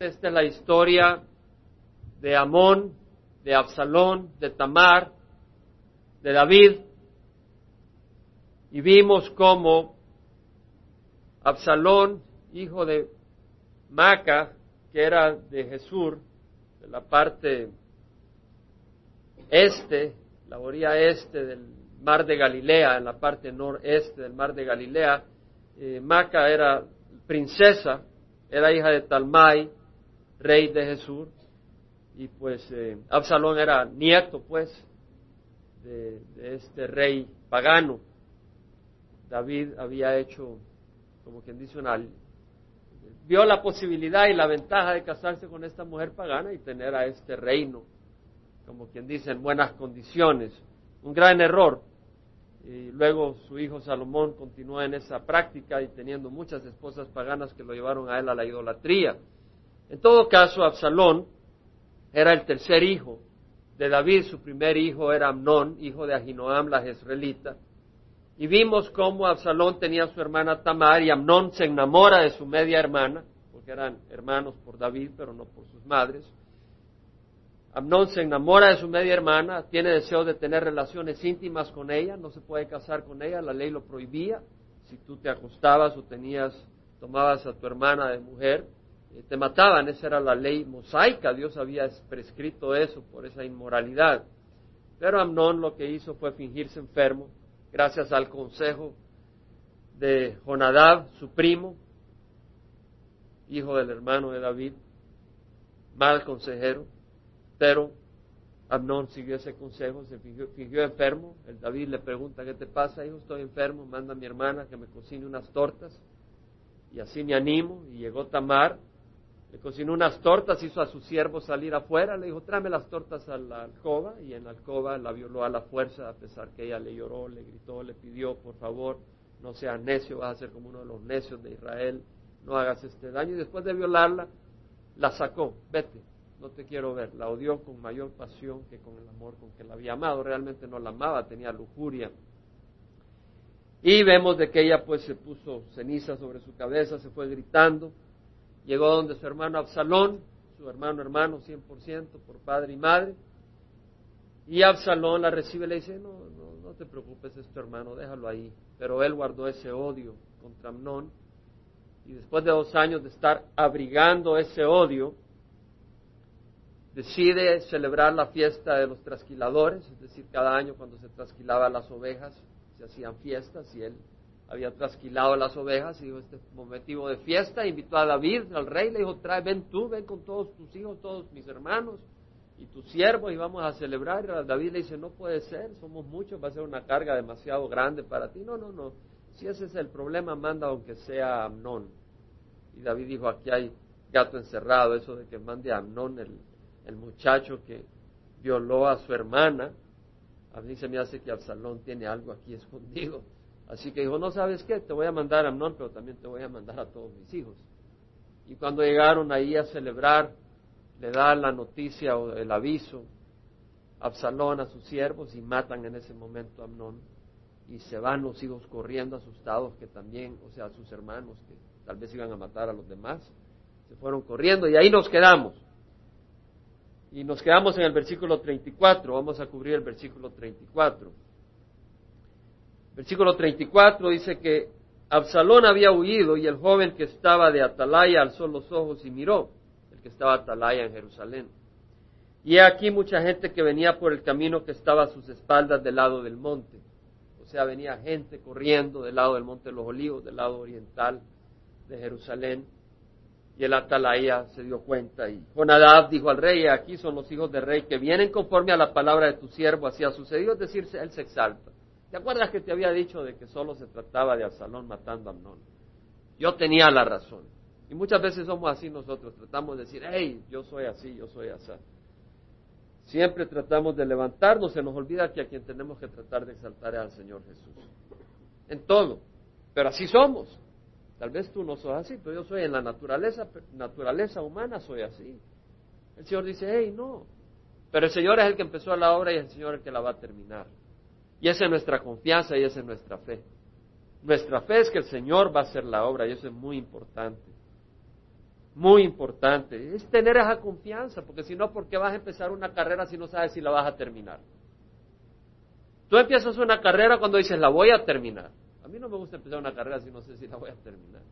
Esta es la historia de Amón, de Absalón, de Tamar, de David. Y vimos cómo Absalón, hijo de Maca, que era de Jesús, de la parte este, la orilla este del mar de Galilea, en la parte noreste del mar de Galilea, eh, Maca era princesa, era hija de Talmai, rey de Jesús, y pues eh, Absalón era nieto, pues, de, este rey pagano. David había hecho, como quien dice, una vio la posibilidad y la ventaja de casarse con esta mujer pagana y tener a este reino, como quien dice, en buenas condiciones. Un gran error. Y luego su hijo Salomón continuó en esa práctica y teniendo muchas esposas paganas que lo llevaron a él a la idolatría. En todo caso, Absalón era el tercer hijo de David, su primer hijo era Amnón, hijo de Ahinoam la jezreelita. Y vimos cómo Absalón tenía a su hermana Tamar y Amnón se enamora de su media hermana, porque eran hermanos por David, pero no por sus madres. Amnón se enamora de su media hermana, tiene deseo de tener relaciones íntimas con ella, no se puede casar con ella, la ley lo prohibía. Si tú te acostabas o tenías, tomabas a tu hermana de mujer, te mataban, esa era la ley mosaica, Dios había prescrito eso por esa inmoralidad. Pero Amnón lo que hizo fue fingirse enfermo, gracias al consejo de Jonadab, su primo, hijo del hermano de David, mal consejero, pero Amnón siguió ese consejo, se fingió, fingió, enfermo. El David le pregunta, ¿qué te pasa, hijo? Estoy enfermo, manda a mi hermana que me cocine unas tortas. Y así me animo. Y llegó Tamar, le cocinó unas tortas, hizo a su siervo salir afuera, le dijo, tráeme las tortas a la alcoba, y en la alcoba la violó a la fuerza, a pesar que ella le lloró, le gritó, le pidió, por favor, no seas necio, vas a ser como uno de los necios de Israel, no hagas este daño, y después de violarla, la sacó, vete, no te quiero ver, la odió con mayor pasión que con el amor con que la había amado, realmente no la amaba, tenía lujuria. Y vemos de que ella pues se puso ceniza sobre su cabeza, se fue gritando, Llegó donde su hermano Absalón, su hermano hermano 100% por padre y madre. Y Absalón la recibe y le dice, no, no, no te preocupes, es tu hermano, déjalo ahí. Pero él guardó ese odio contra Amnón. Y después de dos años de estar abrigando ese odio, decide celebrar la fiesta de los trasquiladores, es decir, cada año cuando se trasquilaban las ovejas, se hacían fiestas y él había trasquilado las ovejas y dijo, este motivo de fiesta, invitó a David, al rey, le dijo, trae, ven tú, ven con todos tus hijos, todos mis hermanos y tus siervos y vamos a celebrar. Y David le dice, no puede ser, somos muchos, va a ser una carga demasiado grande para ti. No, no, no, si ese es el problema, manda aunque sea Amnón. Y David dijo, aquí hay gato encerrado, eso de que mande a Amnón, el, el muchacho que violó a su hermana. A mí se me hace que Absalón tiene algo aquí escondido. Así que dijo, no sabes qué, te voy a mandar a Amnón, pero también te voy a mandar a todos mis hijos. Y cuando llegaron ahí a celebrar, le da la noticia o el aviso a Absalón a sus siervos y matan en ese momento a Amnón. Y se van los hijos corriendo asustados que también, o sea, sus hermanos que tal vez iban a matar a los demás, se fueron corriendo y ahí nos quedamos. Y nos quedamos en el versículo 34, vamos a cubrir el versículo 34. Versículo 34 dice que Absalón había huido y el joven que estaba de Atalaya alzó los ojos y miró, el que estaba Atalaya en Jerusalén. Y aquí mucha gente que venía por el camino que estaba a sus espaldas del lado del monte. O sea, venía gente corriendo del lado del monte de los olivos, del lado oriental de Jerusalén. Y el Atalaya se dio cuenta y Jonadab dijo al rey, aquí son los hijos del rey que vienen conforme a la palabra de tu siervo, así ha sucedido, es decir, él se exalta. ¿Te acuerdas que te había dicho de que solo se trataba de Absalón matando a Amnón? Yo tenía la razón. Y muchas veces somos así nosotros, tratamos de decir, hey, yo soy así, yo soy así. Siempre tratamos de levantarnos, se nos olvida que a quien tenemos que tratar de exaltar es al Señor Jesús. En todo. Pero así somos. Tal vez tú no sos así, pero yo soy en la naturaleza, naturaleza humana, soy así. El Señor dice, hey, no. Pero el Señor es el que empezó la obra y es el Señor el que la va a terminar. Y esa es nuestra confianza y esa es nuestra fe. Nuestra fe es que el Señor va a hacer la obra y eso es muy importante. muy importante, es tener esa confianza, porque si no, ¿por qué vas a empezar una carrera si no sabes si la vas a terminar? Tú empiezas una carrera cuando dices, la voy a terminar. A mí no me gusta empezar una carrera si no sé si la voy a terminar.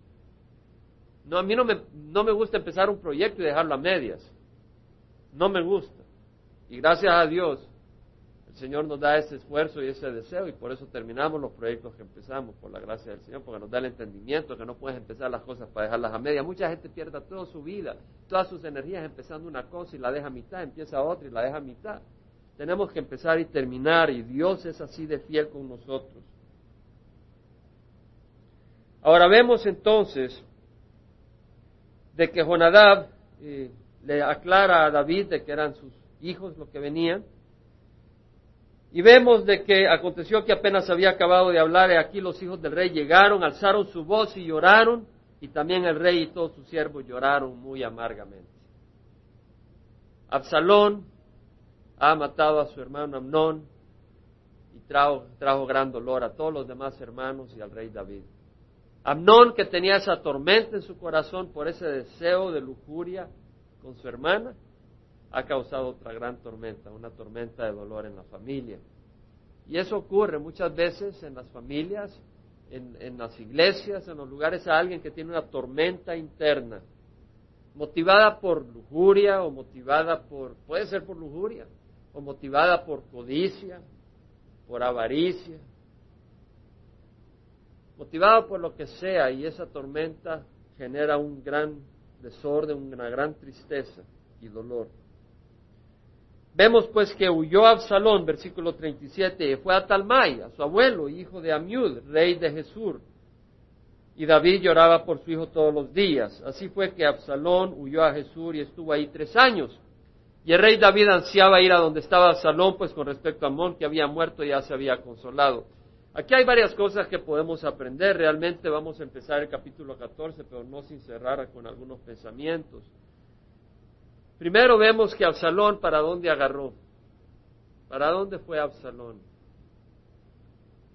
No, a mí no me, no me gusta empezar un proyecto y dejarlo a medias. No me gusta. Y gracias a Dios, el Señor nos da ese esfuerzo y ese deseo y por eso terminamos los proyectos que empezamos, por la gracia del Señor, porque nos da el entendimiento que no puedes empezar las cosas para dejarlas a media. Mucha gente pierde toda su vida, todas sus energías empezando una cosa y la deja a mitad, empieza otra y la deja a mitad. Tenemos que empezar y terminar y Dios es así de fiel con nosotros. Ahora vemos entonces de que Jonadab eh, le aclara a David de que eran sus hijos los que venían y vemos de que aconteció que apenas había acabado de hablar, y aquí los hijos del rey llegaron, alzaron su voz y lloraron, y también el rey y todos sus siervos lloraron muy amargamente. Absalón ha matado a su hermano Amnón y trajo, trajo gran dolor a todos los demás hermanos y al rey David. Amnón, que tenía esa tormenta en su corazón por ese deseo de lujuria con su hermana, ha causado otra gran tormenta, una tormenta de dolor en la familia. Y eso ocurre muchas veces en las familias, en, las iglesias, en los lugares a alguien que tiene una tormenta interna, motivada por lujuria o motivada por, puede ser por lujuria, o motivada por codicia, por avaricia, motivada por lo que sea, y esa tormenta genera un gran desorden, una gran tristeza y dolor. Vemos pues que huyó Absalón, versículo 37, y fue a Talmai, a su abuelo, hijo de Amiud, rey de Jesús. Y David lloraba por su hijo todos los días. Así fue que Absalón huyó a Jesús y estuvo ahí tres años. Y el rey David ansiaba ir a donde estaba Absalón, pues con respecto a Amón, que había muerto, ya se había consolado. Aquí hay varias cosas que podemos aprender. Realmente vamos a empezar el capítulo 14, pero no sin cerrar con algunos pensamientos. Primero vemos que Absalón, ¿para dónde agarró? ¿Para dónde fue Absalón?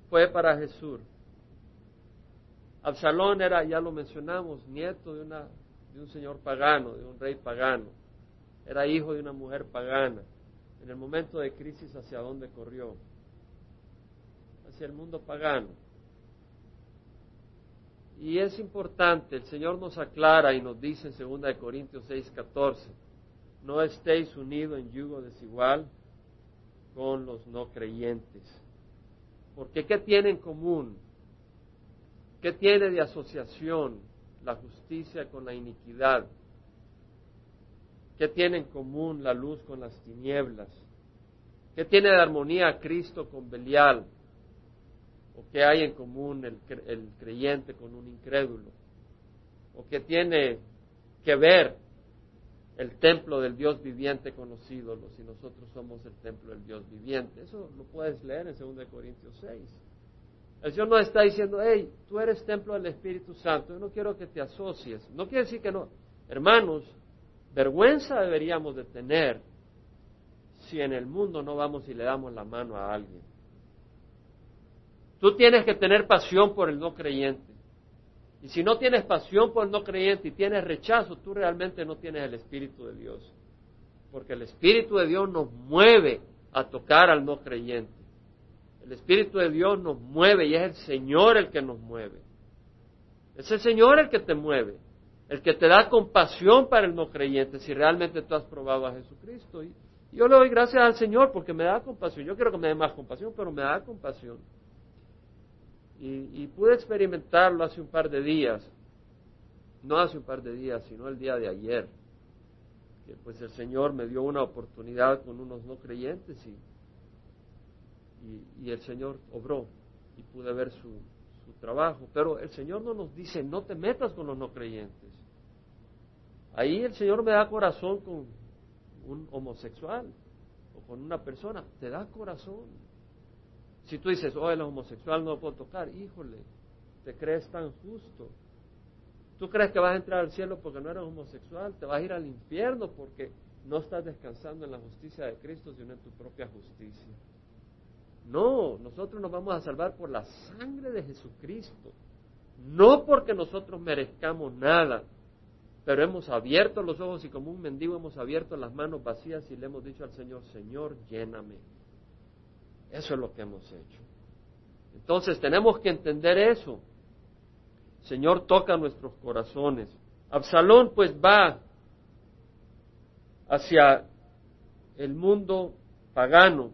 Fue para Jesús. Absalón era, ya lo mencionamos, nieto de, un señor pagano, de un rey pagano. Era hijo de una mujer pagana. En el momento de crisis, ¿hacia dónde corrió? Hacia el mundo pagano. Y es importante, el Señor nos aclara y nos dice en 2 Corintios 6, 14, no estéis unidos en yugo desigual con los no creyentes. Porque ¿qué tiene en común? ¿Qué tiene de asociación la justicia con la iniquidad? ¿Qué tiene en común la luz con las tinieblas? ¿Qué tiene de armonía Cristo con Belial? ¿O qué hay en común el, el creyente con un incrédulo? ¿O qué tiene que ver el templo del Dios viviente conocido, si nosotros somos el templo del Dios viviente. Eso lo puedes leer en 2 Corintios 6. El Señor no está diciendo, hey, tú eres templo del Espíritu Santo, yo no quiero que te asocies. No quiere decir que no. Hermanos, vergüenza deberíamos de tener si en el mundo no vamos y le damos la mano a alguien. Tú tienes que tener pasión por el no creyente. Y si no tienes pasión por el no creyente y tienes rechazo, tú realmente no tienes el Espíritu de Dios. Porque el Espíritu de Dios nos mueve a tocar al no creyente. El Espíritu de Dios nos mueve y es el Señor el que nos mueve. Es el Señor el que te mueve, el que te da compasión para el no creyente si realmente tú has probado a Jesucristo. Y yo le doy gracias al Señor porque me da compasión. Yo quiero que me dé más compasión, pero me da compasión. Y, pude experimentarlo hace un par de días, no hace un par de días, sino el día de ayer, que pues el Señor me dio una oportunidad con unos no creyentes y, y, el Señor obró y pude ver su, su trabajo. Pero el Señor no nos dice, no te metas con los no creyentes. Ahí el Señor me da corazón con un homosexual o con una persona, te da corazón. Si tú dices, oh, el homosexual no lo puedo tocar, híjole, te crees tan justo. Tú crees que vas a entrar al cielo porque no eres homosexual, te vas a ir al infierno porque no estás descansando en la justicia de Cristo, sino en tu propia justicia. No, nosotros nos vamos a salvar por la sangre de Jesucristo, no porque nosotros merezcamos nada, pero hemos abierto los ojos y como un mendigo hemos abierto las manos vacías y le hemos dicho al Señor, Señor, lléname. Eso es lo que hemos hecho. Entonces tenemos que entender eso. Señor toca nuestros corazones. Absalón pues va hacia el mundo pagano.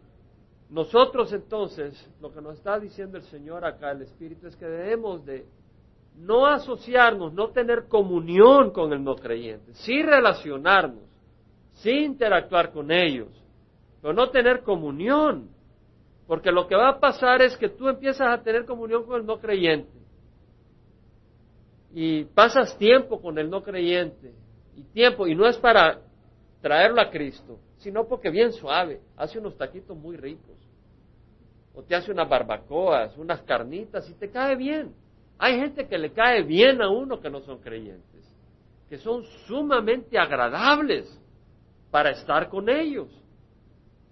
Nosotros entonces, lo que nos está diciendo el Señor acá, el Espíritu, es que debemos de no asociarnos, no tener comunión con el no creyente, sí relacionarnos, sí interactuar con ellos, pero no tener comunión. Porque lo que va a pasar es que tú empiezas a tener comunión con el no creyente y pasas tiempo con el no creyente y tiempo, y no es para traerlo a Cristo, sino porque bien suave, hace unos taquitos muy ricos, o te hace unas barbacoas, unas carnitas y te cae bien. Hay gente que le cae bien a uno que no son creyentes, que son sumamente agradables para estar con ellos.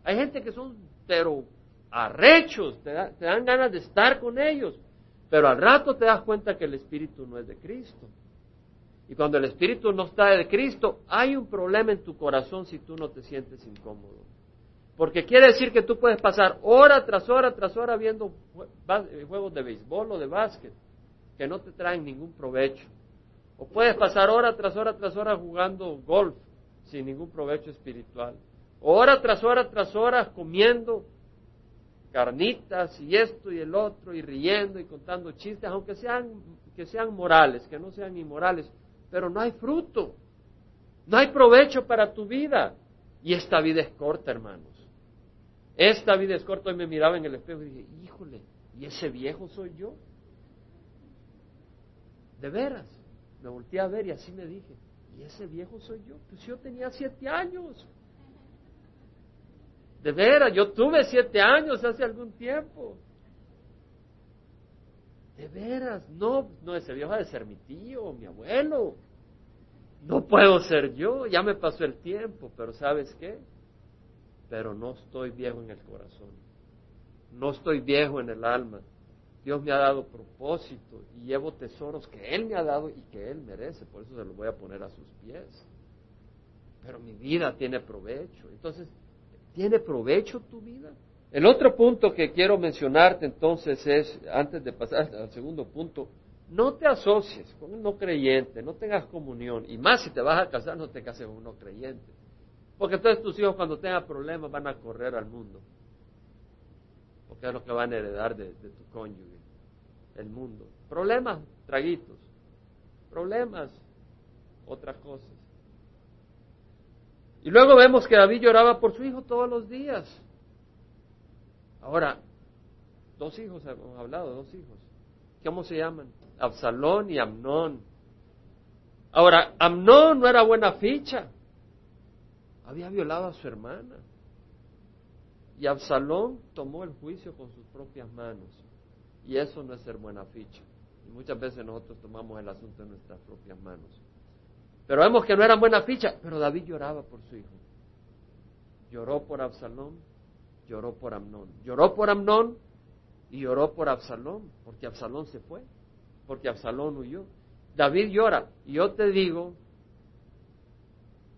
Hay gente que son, pero arrechos, te, te dan ganas de estar con ellos, pero al rato te das cuenta que el Espíritu no es de Cristo. Y cuando el Espíritu no está de Cristo, hay un problema en tu corazón si tú no te sientes incómodo. Porque quiere decir que tú puedes pasar hora tras hora tras hora viendo juegos de béisbol o de básquet que no te traen ningún provecho. O puedes pasar hora tras hora tras hora jugando golf sin ningún provecho espiritual. O hora tras hora tras hora comiendo carnitas y esto y el otro y riendo y contando chistes, aunque sean, que sean morales, que no sean inmorales, pero no hay fruto, no hay provecho para tu vida. Y esta vida es corta, hermanos. Esta vida es corta. Hoy me miraba en el espejo y dije, híjole, ¿y ese viejo soy yo? De veras, me volteé a ver y así me dije, ¿y ese viejo soy yo? Pues yo tenía siete años. De veras, yo tuve siete años hace algún tiempo. De veras, no, no, ese viejo ha de ser mi tío, mi abuelo. No puedo ser yo, ya me pasó el tiempo, pero ¿sabes qué? Pero no estoy viejo en el corazón. No estoy viejo en el alma. Dios me ha dado propósito y llevo tesoros que Él me ha dado y que Él merece, por eso se los voy a poner a sus pies. Pero mi vida tiene provecho. Entonces, ¿tiene provecho tu vida? El otro punto que quiero mencionarte entonces es, antes de pasar al segundo punto, no te asocies con un no creyente, no tengas comunión, y más si te vas a casar, no te cases con un no creyente. Porque entonces tus hijos cuando tengan problemas van a correr al mundo. Porque es lo que van a heredar de, tu cónyuge el mundo. Problemas, traguitos. Problemas, otras cosas. Y luego vemos que David lloraba por su hijo todos los días. Ahora, dos hijos, hemos hablado, dos hijos. ¿Cómo se llaman? Absalón y Amnón. Ahora, Amnón no era buena ficha. Había violado a su hermana. Y Absalón tomó el juicio con sus propias manos. Y eso no es ser buena ficha. Y muchas veces nosotros tomamos el asunto en nuestras propias manos. Pero vemos que no era buena ficha, pero David lloraba por su hijo. Lloró por Absalón, lloró por Amnón. Lloró por Amnón y lloró por Absalón, porque Absalón se fue, porque Absalón huyó. David llora. Y yo te digo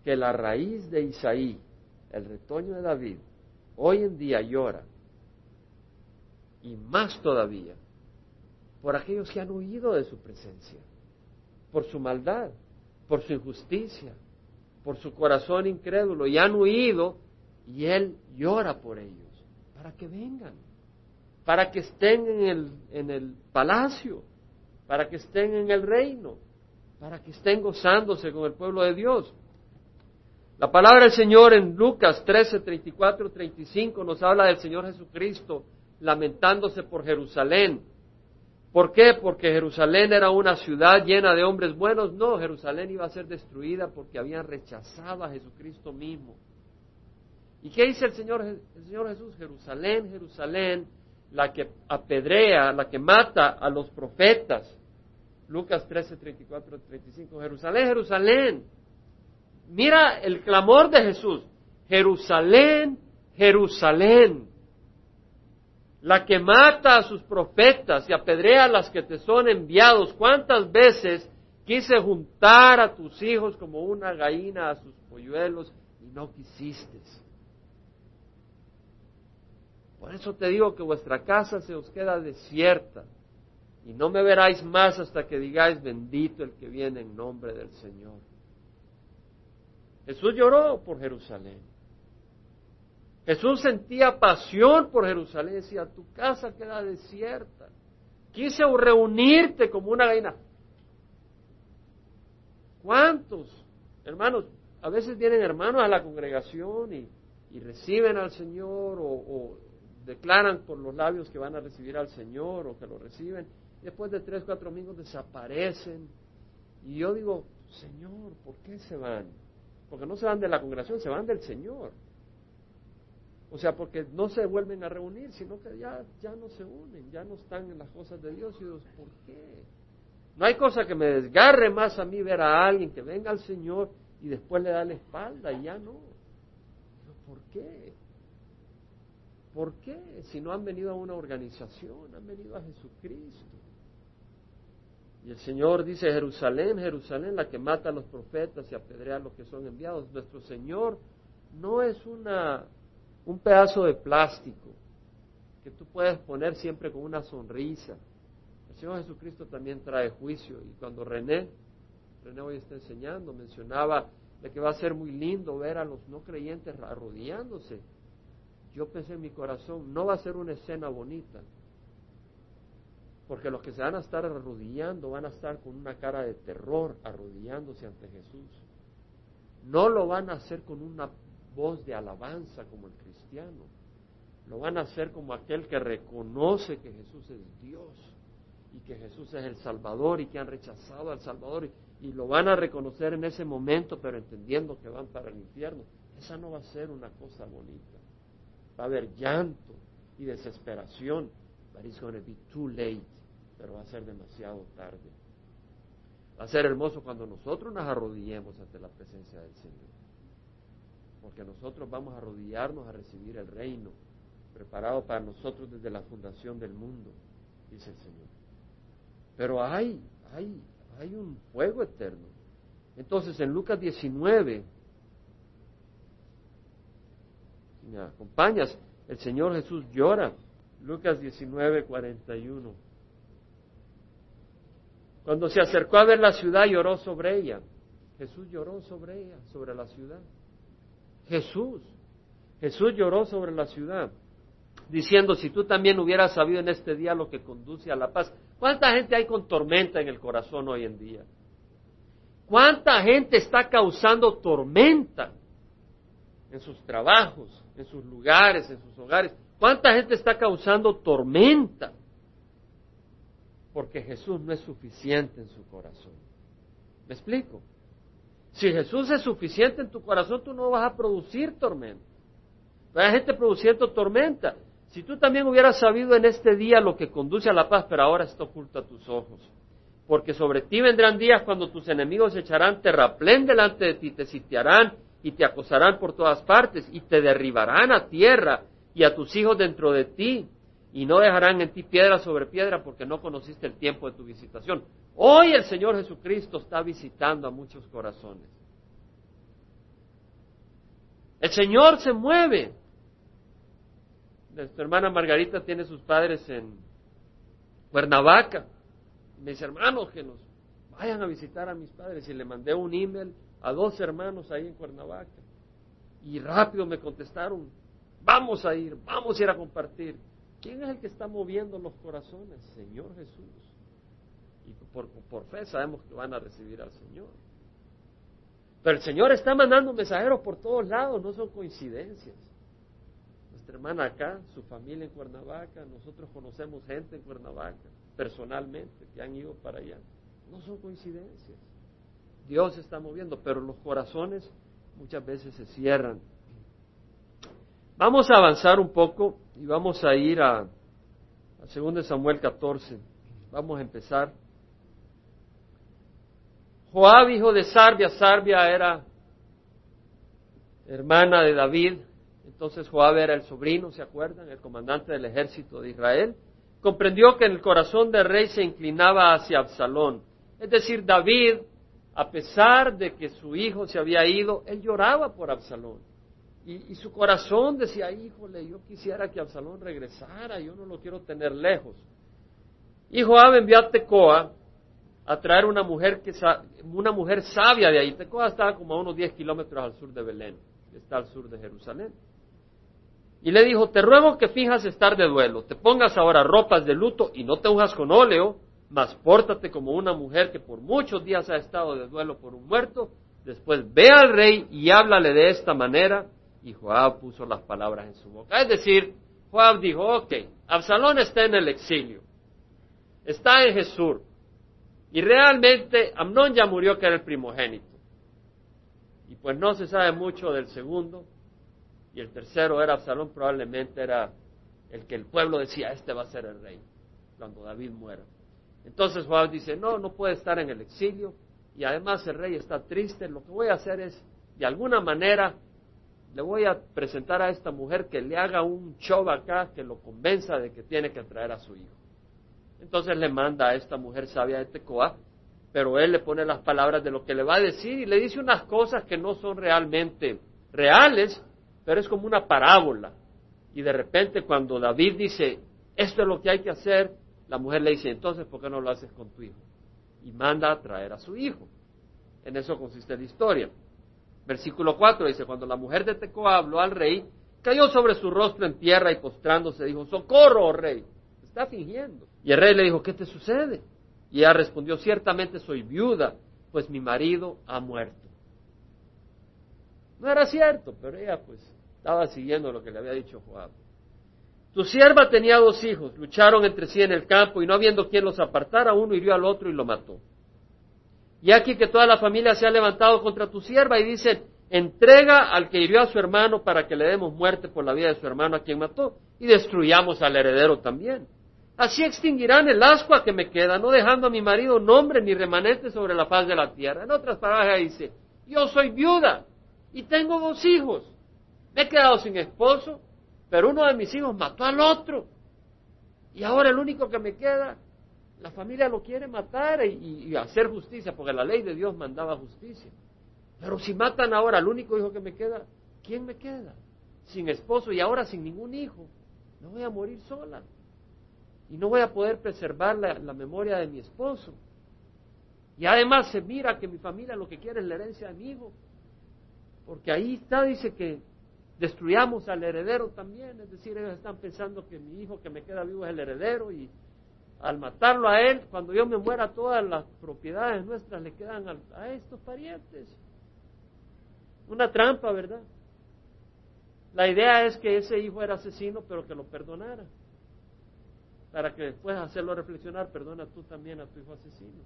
que la raíz de Isaí, el retoño de David, hoy en día llora y más todavía por aquellos que han huido de su presencia, por su maldad, por su injusticia, por su corazón incrédulo, y han huido y Él llora por ellos, para que vengan, para que estén en el, en el palacio, para que estén en el reino, para que estén gozándose con el pueblo de Dios. La palabra del Señor en Lucas 13, 34, 35 nos habla del Señor Jesucristo lamentándose por Jerusalén. ¿Por qué? Porque Jerusalén era una ciudad llena de hombres buenos. No, Jerusalén iba a ser destruida porque habían rechazado a Jesucristo mismo. ¿Y qué dice el Señor, el Señor Jesús? Jerusalén, Jerusalén, la que apedrea, la que mata a los profetas. Lucas 13, 34, 35. Jerusalén, Jerusalén. Mira el clamor de Jesús. Jerusalén, Jerusalén la que mata a sus profetas y apedrea a las que te son enviados. ¿Cuántas veces Quise juntar a tus hijos como una gallina a sus polluelos y no quisiste. Por eso te digo que vuestra casa se os queda desierta y no me veráis más hasta que digáis bendito el que viene en nombre del Señor. Jesús lloró por Jerusalén. Jesús sentía pasión por Jerusalén. Decía, tu casa queda desierta. Quise reunirte como una gallina. ¿Cuántos hermanos? A veces vienen hermanos a la congregación y, reciben al Señor o, declaran por los labios que van a recibir al Señor o que lo reciben. Después de tres, cuatro amigos desaparecen. Y yo digo, Señor, ¿por qué se van? Porque no se van de la congregación, se van del Señor. O sea, porque no se vuelven a reunir, sino que ya, ya no se unen, ya no están en las cosas de Dios. Y Dios, ¿por qué? No hay cosa que me desgarre más a mí ver a alguien que venga al Señor y después le da la espalda y ya no. ¿Por qué? ¿Por qué? Si no han venido a una organización, han venido a Jesucristo. Y el Señor dice, Jerusalén, Jerusalén, la que mata a los profetas y apedrea a los que son enviados. Nuestro Señor no es una un pedazo de plástico que tú puedes poner siempre con una sonrisa. El Señor Jesucristo también trae juicio y cuando René, René hoy está enseñando, mencionaba de que va a ser muy lindo ver a los no creyentes arrodillándose. Yo pensé en mi corazón, no va a ser una escena bonita, porque los que se van a estar arrodillando van a estar con una cara de terror arrodillándose ante Jesús. No lo van a hacer con una voz de alabanza como el cristiano. Lo van a hacer como aquel que reconoce que Jesús es Dios y que Jesús es el Salvador y que han rechazado al Salvador y, lo van a reconocer en ese momento, pero entendiendo que van para el infierno. Esa no va a ser una cosa bonita. Va a haber llanto y desesperación. But it's going to be too late. Pero va a ser demasiado tarde. Va a ser hermoso cuando nosotros nos arrodillemos ante la presencia del Señor porque nosotros vamos a arrodillarnos a recibir el reino preparado para nosotros desde la fundación del mundo, dice el Señor. Pero hay, hay, hay un fuego eterno. Entonces en Lucas 19, si me acompañas, el Señor Jesús llora. Lucas 19, 41. Cuando se acercó a ver la ciudad, lloró sobre ella. Jesús lloró sobre ella, sobre la ciudad. Jesús. Jesús lloró sobre la ciudad, diciendo, si tú también hubieras sabido en este día lo que conduce a la paz. ¿Cuánta gente hay con tormenta en el corazón hoy en día? ¿Cuánta gente está causando tormenta en sus trabajos, en sus lugares, en sus hogares? ¿Cuánta gente está causando tormenta? Porque Jesús no es suficiente en su corazón. ¿Me explico? Si Jesús es suficiente en tu corazón, tú no vas a producir tormenta. Hay gente produciendo tormenta. Si tú también hubieras sabido en este día lo que conduce a la paz, pero ahora está oculto a tus ojos. Porque sobre ti vendrán días cuando tus enemigos echarán terraplén delante de ti, te sitiarán y te acosarán por todas partes y te derribarán a tierra y a tus hijos dentro de ti y no dejarán en ti piedra sobre piedra porque no conociste el tiempo de tu visitación. Hoy el Señor Jesucristo está visitando a muchos corazones. El Señor se mueve. Nuestra hermana Margarita tiene sus padres en Cuernavaca. Dice, hermanos, que nos vayan a visitar a mis padres. Y le mandé un email a dos hermanos ahí en Cuernavaca. Y rápido me contestaron, vamos a ir, vamos a ir a compartir. ¿Quién es el que está moviendo los corazones? Señor Jesús y por, por fe sabemos que van a recibir al Señor. Pero el Señor está mandando mensajeros por todos lados, no son coincidencias. Nuestra hermana acá, su familia en Cuernavaca, nosotros conocemos gente en Cuernavaca, personalmente, que han ido para allá. No son coincidencias. Dios está moviendo, pero los corazones muchas veces se cierran. Vamos a avanzar un poco y vamos a ir a, a 2 Samuel 14. Vamos a empezar. Joab, hijo de Sarbia, Sarbia era hermana de David, entonces Joab era el sobrino, ¿se acuerdan? El comandante del ejército de Israel. Comprendió que en el corazón del rey se inclinaba hacia Absalón Es decir, David, a pesar de que su hijo se había ido, él lloraba por Absalón. Y, su corazón decía, híjole, yo quisiera que Absalón regresara, yo no lo quiero tener lejos. Y Joab envió a Tecoa a traer una mujer, que, una mujer sabia de ahí. Tecoa estaba como a unos 10 kilómetros al sur de Belén, está al sur de Jerusalén. Y le dijo, te ruego que fijas estar de duelo, te pongas ahora ropas de luto y no te unjas con óleo, mas pórtate como una mujer que por muchos días ha estado de duelo por un muerto, después ve al rey y háblale de esta manera, y Joab puso las palabras en su boca. Es decir, Joab dijo, ok, Absalón está en el exilio, está en Jesús, y realmente Amnón ya murió que era el primogénito. Y pues no se sabe mucho del segundo, y el tercero era Absalón, probablemente era el que el pueblo decía, este va a ser el rey, cuando David muera. Entonces Joab dice, no, no puede estar en el exilio, y además el rey está triste, lo que voy a hacer es, de alguna manera, le voy a presentar a esta mujer que le haga un show acá que lo convenza de que tiene que traer a su hijo. Entonces le manda a esta mujer sabia de Tecoa, pero él le pone las palabras de lo que le va a decir y le dice unas cosas que no son realmente reales, pero es como una parábola. Y de repente cuando David dice, esto es lo que hay que hacer, la mujer le dice, entonces, ¿por qué no lo haces con tu hijo? Y manda a traer a su hijo. En eso consiste la historia. Versículo 4 dice, cuando la mujer de Tecoa habló al rey, cayó sobre su rostro en tierra y postrándose dijo, socorro, oh rey. Está fingiendo. Y el rey le dijo, ¿qué te sucede? Y ella respondió, ciertamente soy viuda, pues mi marido ha muerto. No era cierto, pero ella pues estaba siguiendo lo que le había dicho Joab. Tu sierva tenía dos hijos, lucharon entre sí en el campo y no habiendo quien los apartara, uno hirió al otro y lo mató. Y aquí que toda la familia se ha levantado contra tu sierva y dicen, entrega al que hirió a su hermano para que le demos muerte por la vida de su hermano a quien mató y destruyamos al heredero también. Así extinguirán el ascua que me queda, no dejando a mi marido nombre ni remanente sobre la faz de la tierra. En otras palabras dice, yo soy viuda y tengo dos hijos. Me he quedado sin esposo, pero uno de mis hijos mató al otro. Y ahora el único que me queda la familia lo quiere matar y, hacer justicia, porque la ley de Dios mandaba justicia. Pero si matan ahora al único hijo que me queda, ¿quién me queda? Sin esposo y ahora sin ningún hijo. No voy a morir sola. Y no voy a poder preservar la, la memoria de mi esposo. Y además se mira que mi familia lo que quiere es la herencia de mi hijo. Porque ahí está, dice que destruyamos al heredero también. Es decir, ellos están pensando que mi hijo que me queda vivo es el heredero y al matarlo a él, cuando yo me muera, todas las propiedades nuestras le quedan a, estos parientes. Una trampa, ¿verdad? La idea es que ese hijo era asesino, pero que lo perdonara. Para que después de hacerlo reflexionar, perdona tú también a tu hijo asesino.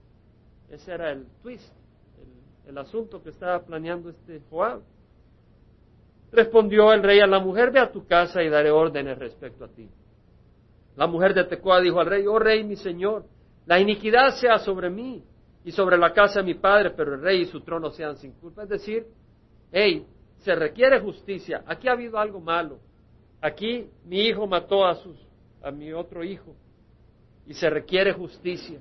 Ese era el twist, el, el asunto que estaba planeando este Joab. Respondió el rey a la mujer, ve a tu casa y daré órdenes respecto a ti. La mujer de Tecoa dijo al rey, oh rey mi señor, la iniquidad sea sobre mí y sobre la casa de mi padre, pero el rey y su trono sean sin culpa. Es decir, hey, se requiere justicia. Aquí ha habido algo malo. Aquí mi hijo mató a, sus, a mi otro hijo y se requiere justicia.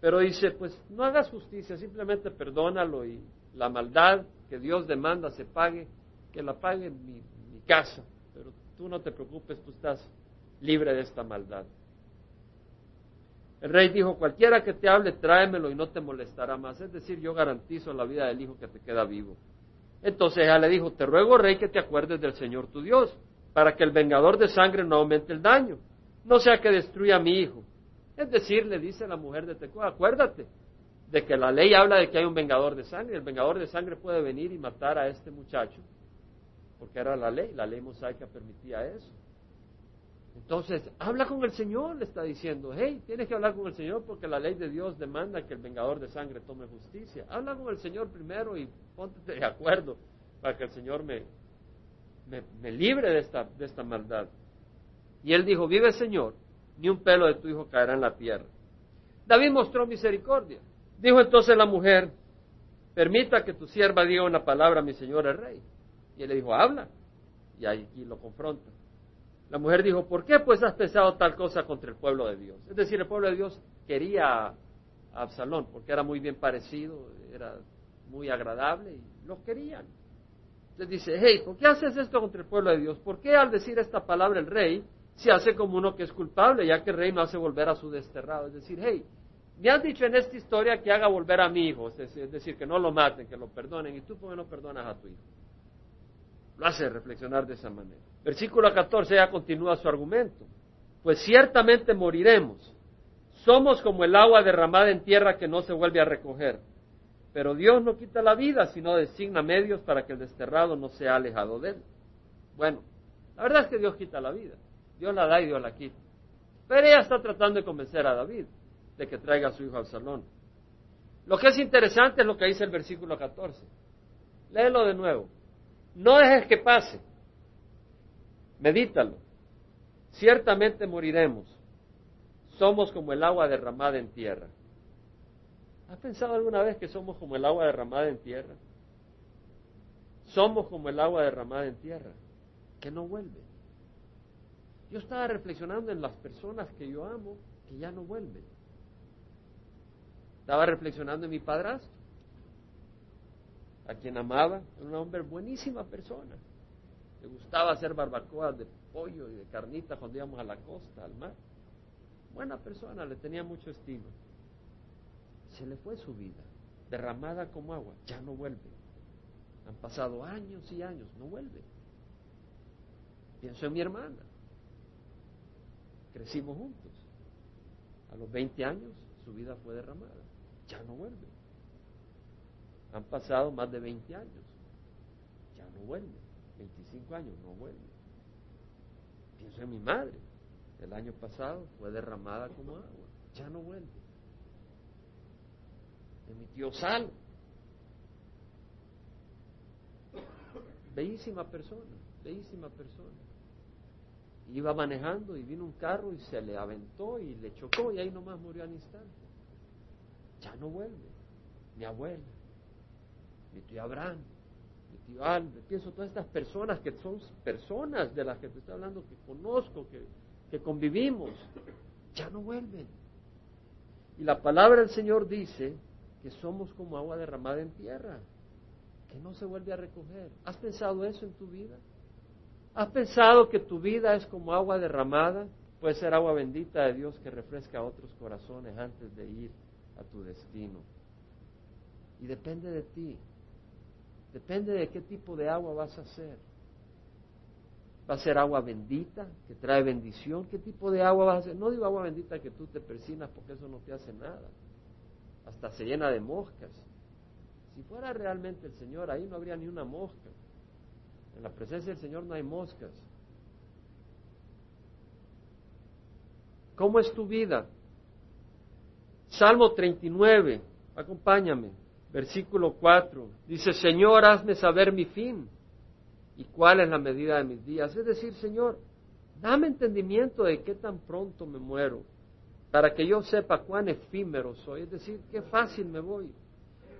Pero dice, pues no hagas justicia, simplemente perdónalo y la maldad que Dios demanda se pague, que la pague mi, mi casa. Pero tú no te preocupes, tú estás libre de esta maldad. El rey dijo, cualquiera que te hable, tráemelo y no te molestará más. Es decir, yo garantizo la vida del hijo que te queda vivo. Entonces ella le dijo, te ruego, rey, que te acuerdes del Señor tu Dios, para que el vengador de sangre no aumente el daño, no sea que destruya a mi hijo. Es decir, le dice la mujer de Tecoa, acuérdate de que la ley habla de que hay un vengador de sangre. El vengador de sangre puede venir y matar a este muchacho, porque era la ley, la ley mosaica permitía eso. Entonces, habla con el Señor, le está diciendo, hey, tienes que hablar con el Señor porque la ley de Dios demanda que el vengador de sangre tome justicia. Habla con el Señor primero y ponte de acuerdo para que el Señor me, me, libre de esta, de esta maldad. Y él dijo, vive Señor, ni un pelo de tu hijo caerá en la tierra. David mostró misericordia. Dijo entonces la mujer, permita que tu sierva diga una palabra a mi señor el rey. Y él le dijo, habla. Y ahí lo confronta. La mujer dijo, ¿por qué pues has pensado tal cosa contra el pueblo de Dios? Es decir, el pueblo de Dios quería a Absalón, porque era muy bien parecido, era muy agradable y los querían. Entonces dice, hey, ¿por qué haces esto contra el pueblo de Dios? ¿Por qué al decir esta palabra el rey se hace como uno que es culpable, ya que el rey no hace volver a su desterrado? Es decir, hey, me has dicho en esta historia que haga volver a mi hijo, es decir, que no lo maten, que lo perdonen, y tú por qué no perdonas a tu hijo. Lo hace reflexionar de esa manera. Versículo 14 ya continúa su argumento. Pues ciertamente moriremos. Somos como el agua derramada en tierra que no se vuelve a recoger. Pero Dios no quita la vida, sino designa medios para que el desterrado no sea alejado de él. Bueno, la verdad es que Dios quita la vida. Dios la da y Dios la quita. Pero ella está tratando de convencer a David de que traiga a su hijo al salón. Lo que es interesante es lo que dice el versículo 14. Léelo de nuevo. No dejes que pase. Medítalo. Ciertamente moriremos. Somos como el agua derramada en tierra. ¿Has pensado alguna vez que somos como el agua derramada en tierra? Somos como el agua derramada en tierra, que no vuelve. Yo estaba reflexionando en las personas que yo amo, que ya no vuelven. Estaba reflexionando en mi padrastro, a quien amaba, era un hombre buenísima persona. Le gustaba hacer barbacoas de pollo y de carnita cuando íbamos a la costa, al mar. Buena persona, le tenía mucho estima. Se le fue su vida, derramada como agua, ya no vuelve. Han pasado años y años, no vuelve. Pienso en mi hermana. Crecimos juntos. A los 20 años su vida fue derramada. Ya no vuelve. Han pasado más de 20 años. Ya no vuelve. 25 años, no vuelve. Pienso en mi madre. El año pasado fue derramada como agua. Ya no vuelve. En mi tío Sal. Bellísima persona, bellísima persona. Iba manejando y vino un carro y se le aventó y le chocó y ahí nomás murió al instante. Ya no vuelve. Mi abuela, mi tío Abraham, pienso todas estas personas que son personas de las que te estoy hablando, que conozco, que, que convivimos, ya no vuelven. Y la palabra del Señor dice que somos como agua derramada en tierra, que no se vuelve a recoger. ¿Has pensado eso en tu vida? ¿Has pensado que tu vida es como agua derramada? Puede ser agua bendita de Dios que refresca a otros corazones antes de ir a tu destino. Y depende de ti. Depende de qué tipo de agua vas a hacer. ¿Va a ser agua bendita que trae bendición? ¿Qué tipo de agua vas a hacer? No digo agua bendita que tú te persinas porque eso no te hace nada. Hasta se llena de moscas. Si fuera realmente el Señor, ahí no habría ni una mosca. En la presencia del Señor no hay moscas. ¿Cómo es tu vida? Salmo 39, acompáñame versículo 4, dice, Señor, hazme saber mi fin y cuál es la medida de mis días. Es decir, Señor, dame entendimiento de qué tan pronto me muero, para que yo sepa cuán efímero soy, es decir, qué fácil me voy.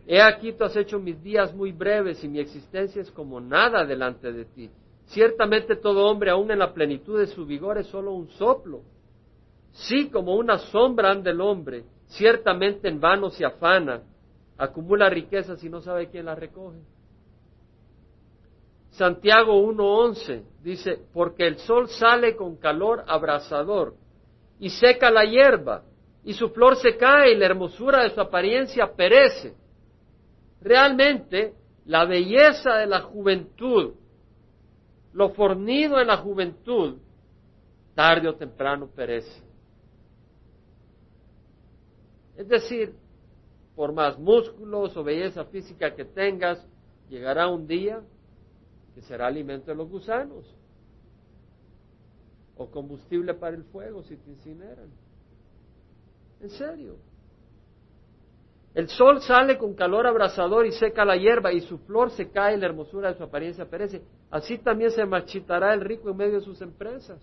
He aquí tú has hecho mis días muy breves y mi existencia es como nada delante de ti. Ciertamente todo hombre, aun en la plenitud de su vigor, es solo un soplo. Sí, como una sombra anda el hombre, ciertamente en vano se afana acumula riquezas y no sabe quién las recoge. Santiago 1.11 dice, porque el sol sale con calor abrasador y seca la hierba y su flor se cae y la hermosura de su apariencia perece. Realmente la belleza de la juventud, lo fornido en la juventud, tarde o temprano perece. Es decir, por más músculos o belleza física que tengas, llegará un día que será alimento de los gusanos o combustible para el fuego si te incineran. En serio. El sol sale con calor abrasador y seca la hierba y su flor se cae y la hermosura de su apariencia perece. Así también se marchitará el rico en medio de sus empresas.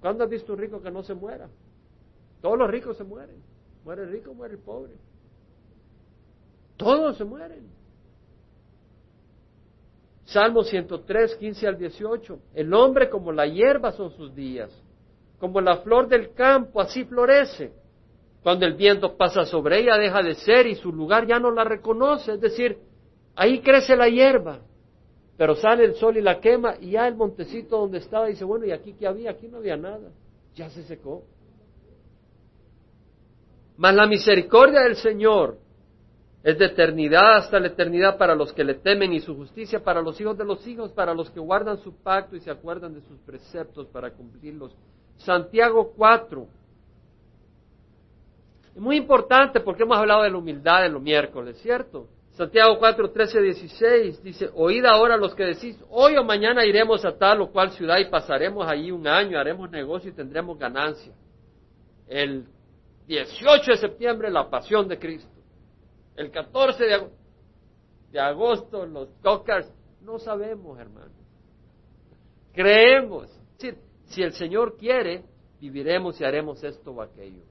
¿Cuándo has visto un rico que no se muera? Todos los ricos se mueren. Muere el rico, muere el pobre. Todos se mueren. Salmo 103, 15 al 18. El hombre como la hierba son sus días, como la flor del campo, así florece. Cuando el viento pasa sobre ella, deja de ser y su lugar ya no la reconoce. Es decir, ahí crece la hierba, pero sale el sol y la quema y ya el montecito donde estaba dice, bueno, ¿y aquí qué había? Aquí no había nada. Ya se secó. Mas la misericordia del Señor es de eternidad hasta la eternidad para los que le temen y su justicia para los hijos de los hijos, para los que guardan su pacto y se acuerdan de sus preceptos para cumplirlos. Santiago 4. Es muy importante porque hemos hablado de la humildad en los miércoles, ¿cierto? Santiago 4, 13, 16 dice, oíd ahora los que decís, hoy o mañana iremos a tal o cual ciudad y pasaremos allí un año, haremos negocio y tendremos ganancia. El 18 de septiembre, la pasión de Cristo. El 14 de, agosto, los Cockers. No sabemos, hermano. Creemos. si el Señor quiere, viviremos y haremos esto o aquello.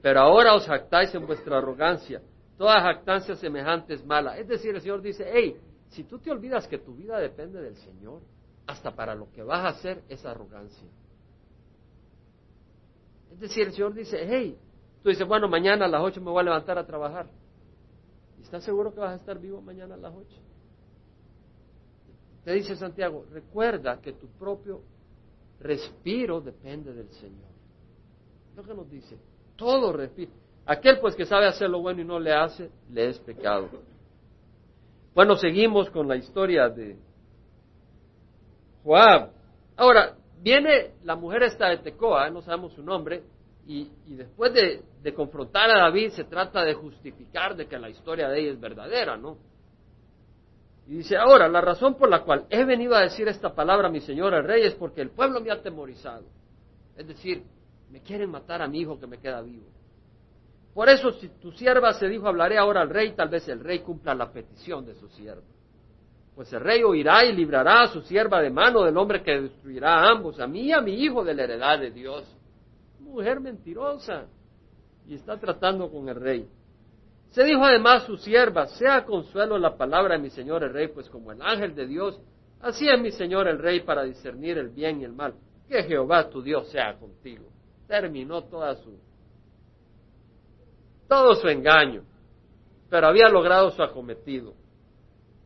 Pero ahora os jactáis en vuestra arrogancia Toda jactancia semejante es mala. Es decir, el Señor dice, hey, si tú te olvidas que tu vida depende del Señor, hasta para lo que vas a hacer es arrogancia. Es decir, el Señor dice, hey, tú dices, bueno, mañana a las ocho me voy a levantar a trabajar. ¿Estás seguro que vas a estar vivo mañana a las ocho? Te dice Santiago, recuerda que tu propio respiro depende del Señor. Lo que nos dice, todo respiro. Aquel pues que sabe hacer lo bueno y no le hace, le es pecado. Bueno, seguimos con la historia de Joab. Ahora, viene la mujer esta de Tecoa, no sabemos su nombre, y, después de, confrontar a David se trata de justificar de que la historia de ella es verdadera, ¿no? Y dice, ahora, la razón por la cual he venido a decir esta palabra a mi señor el rey es porque el pueblo me ha atemorizado. Es decir, me quieren matar a mi hijo que me queda vivo. Por eso, si tu sierva se dijo, hablaré ahora al rey, tal vez el rey cumpla la petición de su sierva. Pues el rey oirá y librará a su sierva de mano del hombre que destruirá a ambos, a mí y a mi hijo de la heredad de Dios. Mujer mentirosa. Y está tratando con el rey. Se dijo además su sierva, sea consuelo la palabra de mi señor el rey, pues como el ángel de Dios, así es mi señor el rey para discernir el bien y el mal. Que Jehová tu Dios sea contigo. Terminó toda su todo su engaño, pero había logrado su acometido,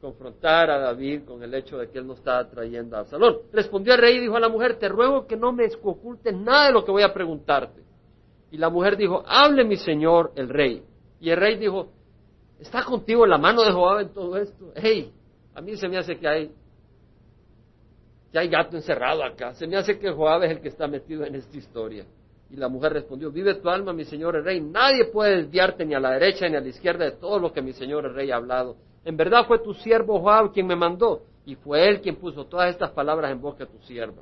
confrontar a David con el hecho de que él no estaba trayendo a Absalón. Respondió el rey y dijo a la mujer, te ruego que no me ocultes nada de lo que voy a preguntarte. Y la mujer dijo, hable mi señor el rey. Y el rey dijo, ¿está contigo la mano de Joab en todo esto? Hey, a mí se me hace que hay, que hay gato encerrado acá. Se me hace que Joab es el que está metido en esta historia. Y la mujer respondió, vive tu alma, mi señor el rey, nadie puede desviarte ni a la derecha ni a la izquierda de todo lo que mi señor el rey ha hablado. En verdad fue tu siervo Joab quien me mandó, y fue él quien puso todas estas palabras en boca de tu sierva.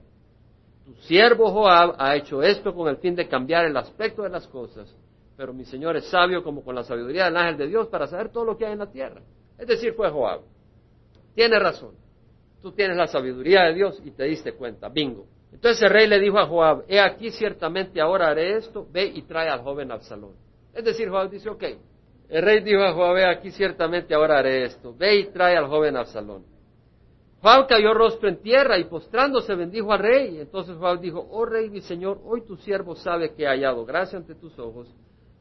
Tu siervo Joab ha hecho esto con el fin de cambiar el aspecto de las cosas, pero mi señor es sabio como con la sabiduría del ángel de Dios para saber todo lo que hay en la tierra. Es decir, fue Joab. Tiene razón. Tú tienes la sabiduría de Dios y te diste cuenta. Bingo. Entonces el rey le dijo a Joab, he aquí ciertamente ahora haré esto, ve y trae al joven Absalón. Es decir, Joab dice, ok, el rey dijo a Joab, he aquí ciertamente ahora haré esto, ve y trae al joven Absalón. Joab cayó rostro en tierra y postrándose bendijo al rey. Entonces Joab dijo, oh rey mi señor, hoy tu siervo sabe que he hallado gracia ante tus ojos,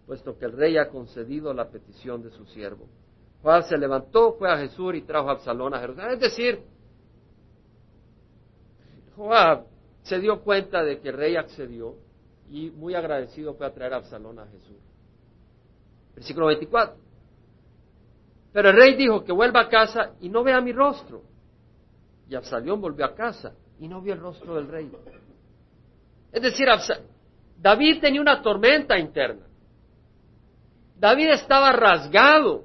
puesto que el rey ha concedido la petición de su siervo. Joab se levantó, fue a Jesús y trajo a Absalón a Jerusalén. Es decir, Joab se dio cuenta de que el rey accedió y muy agradecido fue a traer a Absalón a Jesús. Versículo 24. Pero el rey dijo que vuelva a casa y no vea mi rostro. Y Absalón volvió a casa y no vio el rostro del rey. Es decir, David tenía una tormenta interna. David estaba rasgado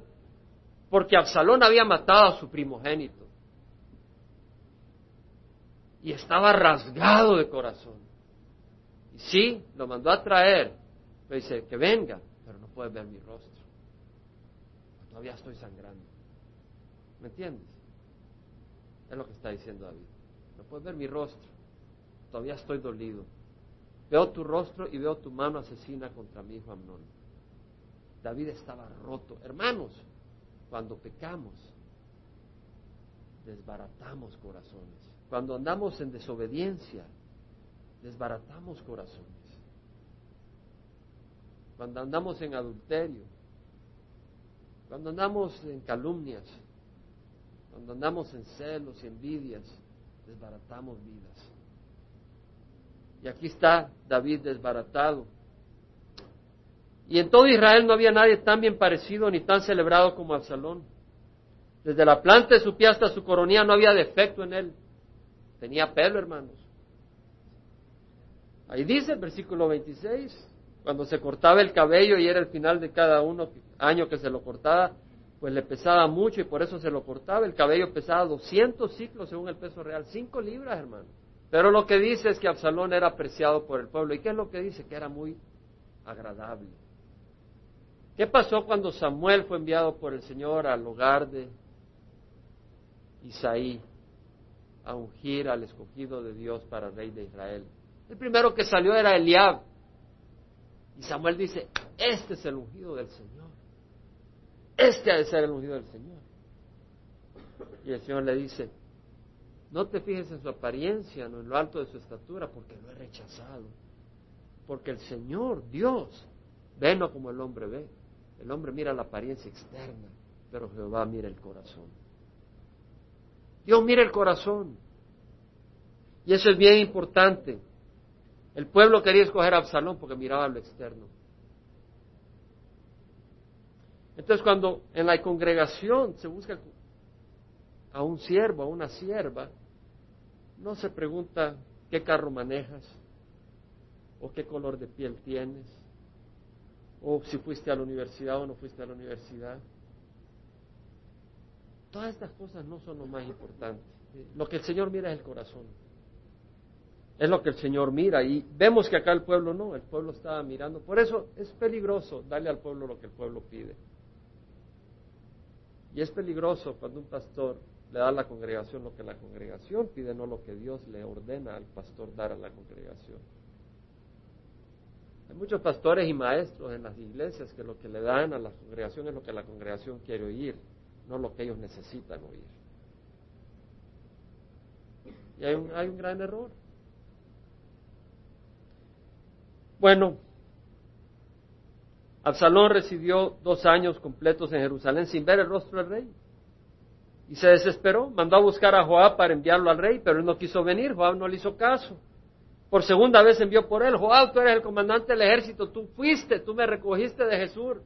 porque Absalón había matado a su primogénito y estaba rasgado de corazón. Y sí, lo mandó a traer, pero dice, que venga, puedes ver mi rostro. Todavía estoy sangrando. ¿Me entiendes? Es lo que está diciendo David. No puedes ver mi rostro. Todavía estoy dolido. Veo tu rostro y veo tu mano asesina contra mi hijo Amnón. David estaba roto. Hermanos, cuando pecamos, desbaratamos corazones. Cuando andamos en desobediencia, desbaratamos corazones. Cuando andamos en adulterio, cuando andamos en calumnias, cuando andamos en celos y envidias, desbaratamos vidas. Y aquí está David desbaratado. Y en todo Israel no había nadie tan bien parecido ni tan celebrado como Absalón. Desde la planta de su pie hasta su coronilla no había defecto en él. Tenía pelo, hermanos. Ahí dice el versículo 26, cuando se cortaba el cabello y era el final de cada uno año que se lo cortaba, pues le pesaba mucho y por eso se lo cortaba. El cabello pesaba 200 ciclos según el peso real, 5 libras, hermano. Pero lo que dice es que Absalón era apreciado por el pueblo. ¿Y qué es lo que dice? Que era muy agradable. ¿Qué pasó cuando Samuel fue enviado por el Señor al hogar de Isaí a ungir al escogido de Dios para rey de Israel? El primero que salió era Eliab. Y Samuel dice, este es el ungido del Señor. Este ha de ser el ungido del Señor. Y el Señor le dice, no te fijes en su apariencia, no en lo alto de su estatura, porque lo he rechazado. Porque el Señor, Dios, ve no como el hombre ve. El hombre mira la apariencia externa, pero Jehová mira el corazón. Dios mira el corazón. Y eso es bien importante. El pueblo quería escoger a Absalón porque miraba lo externo. Entonces cuando en la congregación se busca a un siervo, a una sierva, no se pregunta qué carro manejas, o qué color de piel tienes, o si fuiste a la universidad o no fuiste a la universidad. Todas estas cosas no son lo más importante. Lo que el Señor mira es el corazón. Es lo que el Señor mira. Y vemos que acá el pueblo no, el pueblo estaba mirando. Por eso es peligroso darle al pueblo lo que el pueblo pide. Y es peligroso cuando un pastor le da a la congregación lo que la congregación pide, no lo que Dios le ordena al pastor dar a la congregación. Hay muchos pastores y maestros en las iglesias que lo que le dan a la congregación es lo que la congregación quiere oír, no lo que ellos necesitan oír. Y hay un, hay un gran error. Bueno, Absalón residió dos años completos en Jerusalén sin ver el rostro del rey. Y se desesperó, mandó a buscar a Joab para enviarlo al rey, pero él no quiso venir, Joab no le hizo caso. Por segunda vez envió por él, Joab, tú eres el comandante del ejército, tú fuiste, tú me recogiste de Jesús,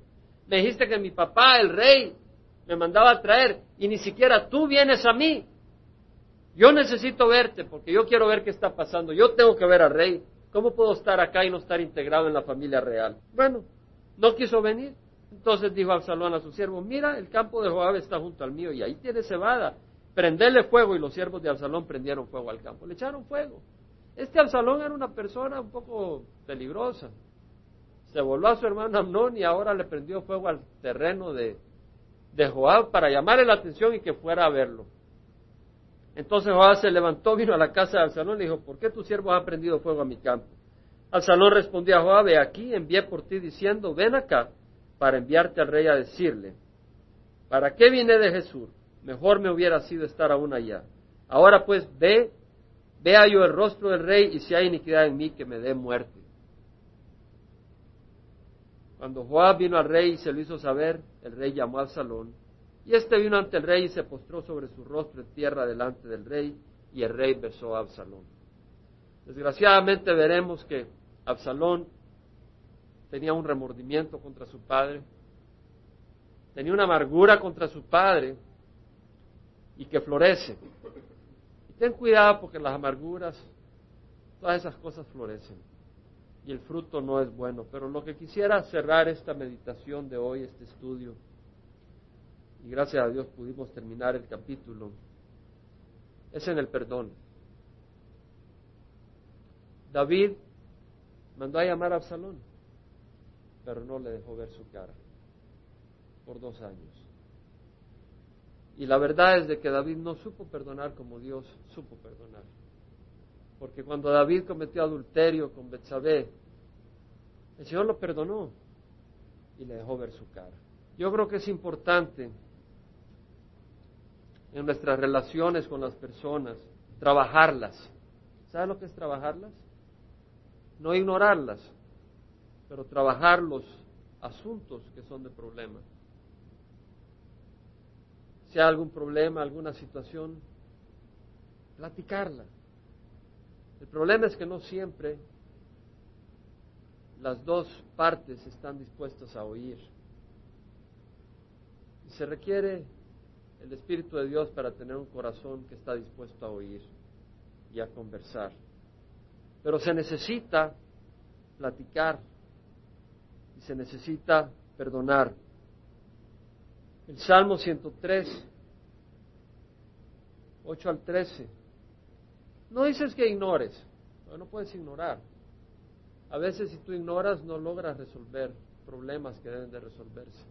me dijiste que mi papá, el rey, me mandaba a traer, y ni siquiera tú vienes a mí. Yo necesito verte, porque yo quiero ver qué está pasando, yo tengo que ver al rey. ¿Cómo puedo estar acá y no estar integrado en la familia real? Bueno, no quiso venir. Entonces dijo Absalón a su siervo, mira, el campo de Joab está junto al mío y ahí tiene cebada. Prenderle fuego y los siervos de Absalón prendieron fuego al campo. Le echaron fuego. Este Absalón era una persona un poco peligrosa. Se volvió a su hermano Amnón y ahora le prendió fuego al terreno de, de Joab para llamarle la atención y que fuera a verlo. Entonces Joab se levantó, vino a la casa de Absalón y le dijo, ¿por qué tu siervo ha prendido fuego a mi campo? Absalón respondió a Joab, aquí envié por ti diciendo, ven acá para enviarte al rey a decirle, ¿para qué vine de Jesús? Mejor me hubiera sido estar aún allá. Ahora pues ve, vea yo el rostro del rey y si hay iniquidad en mí, que me dé muerte. Cuando Joab vino al rey y se lo hizo saber, el rey llamó a Absalón, y éste vino ante el rey y se postró sobre su rostro en tierra delante del rey, y el rey besó a Absalón. Desgraciadamente veremos que Absalón tenía un remordimiento contra su padre, tenía una amargura contra su padre y que florece. Y ten cuidado porque las amarguras, todas esas cosas florecen y el fruto no es bueno. Pero lo que quisiera cerrar esta meditación de hoy, este estudio, y gracias a Dios pudimos terminar el capítulo, es en el perdón. David mandó a llamar a Absalón pero no le dejó ver su cara por dos años. Y la verdad es de que David no supo perdonar como Dios supo perdonar. Porque cuando David cometió adulterio con Betsabé, el Señor lo perdonó y le dejó ver su cara. Yo creo que es importante en nuestras relaciones con las personas trabajarlas. ¿Sabe lo que es trabajarlas? No ignorarlas, pero trabajar los asuntos que son de problema. Si hay algún problema, alguna situación, platicarla. El problema es que no siempre las dos partes están dispuestas a oír. Se requiere el Espíritu de Dios para tener un corazón que está dispuesto a oír y a conversar. Pero se necesita platicar y se necesita perdonar. El Salmo 103, 8 al 13. No dices que ignores, no puedes ignorar. A veces si tú ignoras no logras resolver problemas que deben de resolverse.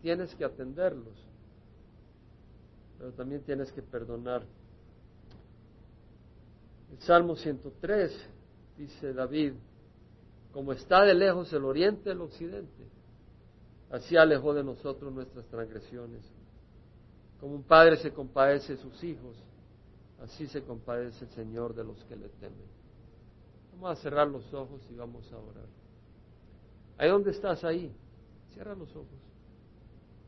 Tienes que atenderlos, pero también tienes que perdonar. El Salmo 103 dice David, como está de lejos el oriente del occidente, así alejó de nosotros nuestras transgresiones. Como un padre se compadece de sus hijos, así se compadece el Señor de los que le temen. Vamos a cerrar los ojos y vamos a orar. Ahí donde estás ahí, cierra los ojos.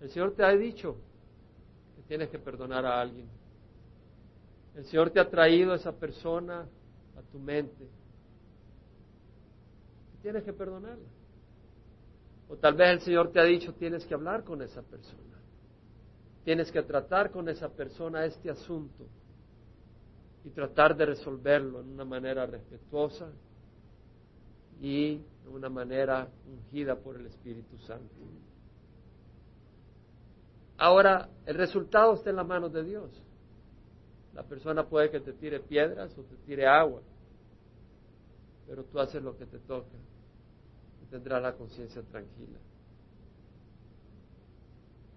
El Señor te ha dicho tienes que perdonar a alguien. El Señor te ha traído a esa persona a tu mente. tienes que perdonarla. O tal vez el Señor te ha dicho tienes que hablar con esa persona. Tienes que tratar con esa persona este asunto y tratar de resolverlo en una manera respetuosa y de una manera ungida por el Espíritu Santo. Ahora, el resultado está en las manos de Dios. La persona puede que te tire piedras o te tire agua, pero tú haces lo que te toca y tendrás la conciencia tranquila.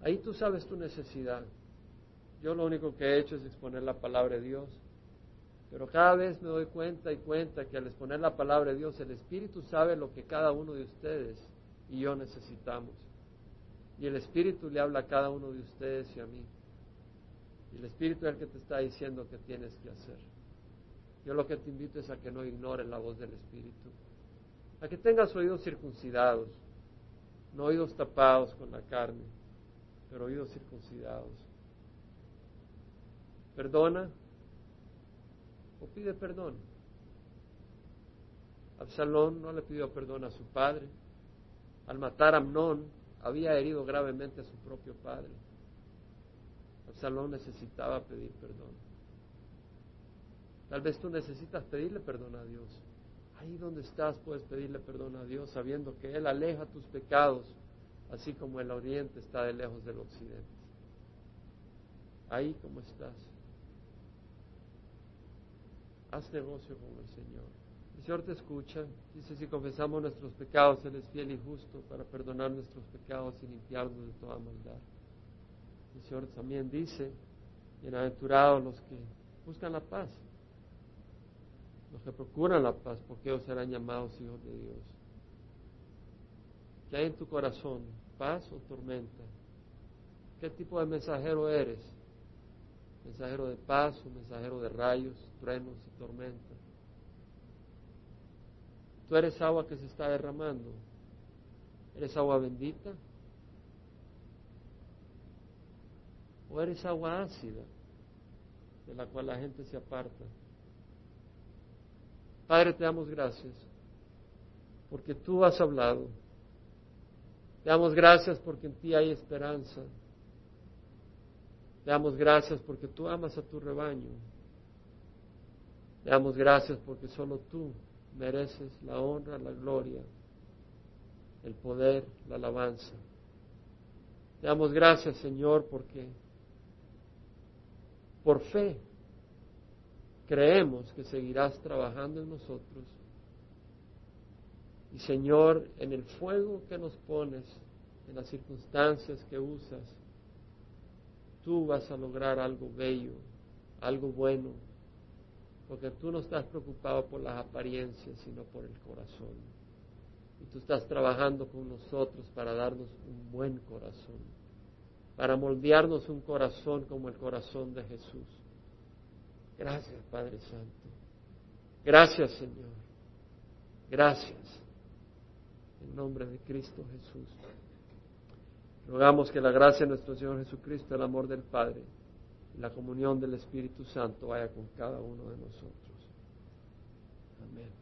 Ahí tú sabes tu necesidad. Yo lo único que he hecho es exponer la palabra de Dios pero cada vez me doy cuenta y cuenta que al exponer la palabra de Dios, el Espíritu sabe lo que cada uno de ustedes y yo necesitamos. Y el Espíritu le habla a cada uno de ustedes y a mí. Y el Espíritu es el que te está diciendo qué tienes que hacer. Yo lo que te invito es a que no ignores la voz del Espíritu. A que tengas oídos circuncidados, no oídos tapados con la carne, pero oídos circuncidados. Perdona o pide perdón. Absalón no le pidió perdón a su padre. Al matar a Amnón, había herido gravemente a su propio padre. Absalón necesitaba pedir perdón. Tal vez tú necesitas pedirle perdón a Dios. Ahí donde estás puedes pedirle perdón a Dios sabiendo que Él aleja tus pecados, así como el oriente está de lejos del occidente. Ahí como estás haz negocio con el Señor. El Señor te escucha. Dice, si confesamos nuestros pecados, Él es fiel y justo para perdonar nuestros pecados y limpiarnos de toda maldad. El Señor también dice, bienaventurados los que buscan la paz, los que procuran la paz, porque ellos serán llamados hijos de Dios. ¿Qué hay en tu corazón? ¿Paz o tormenta? ¿Qué tipo de mensajero eres? mensajero de paz, un mensajero de rayos, truenos y tormentas. Tú eres agua que se está derramando. ¿Eres agua bendita? ¿O eres agua ácida de la cual la gente se aparta? Padre, te damos gracias porque tú has hablado. Te damos gracias porque en ti hay esperanza. Te damos gracias porque tú amas a tu rebaño. Te damos gracias porque solo tú mereces la honra, la gloria, el poder, la alabanza. Te damos gracias, Señor, porque por fe creemos que seguirás trabajando en nosotros. Y Señor, en el fuego que nos pones, en las circunstancias que usas, tú vas a lograr algo bello, algo bueno, porque tú no estás preocupado por las apariencias, sino por el corazón. Y tú estás trabajando con nosotros para darnos un buen corazón, para moldearnos un corazón como el corazón de Jesús. Gracias, Padre Santo. Gracias, Señor. Gracias. En nombre de Cristo Jesús. Rogamos que la gracia de nuestro Señor Jesucristo, el amor del Padre la comunión del Espíritu Santo vaya con cada uno de nosotros. Amén.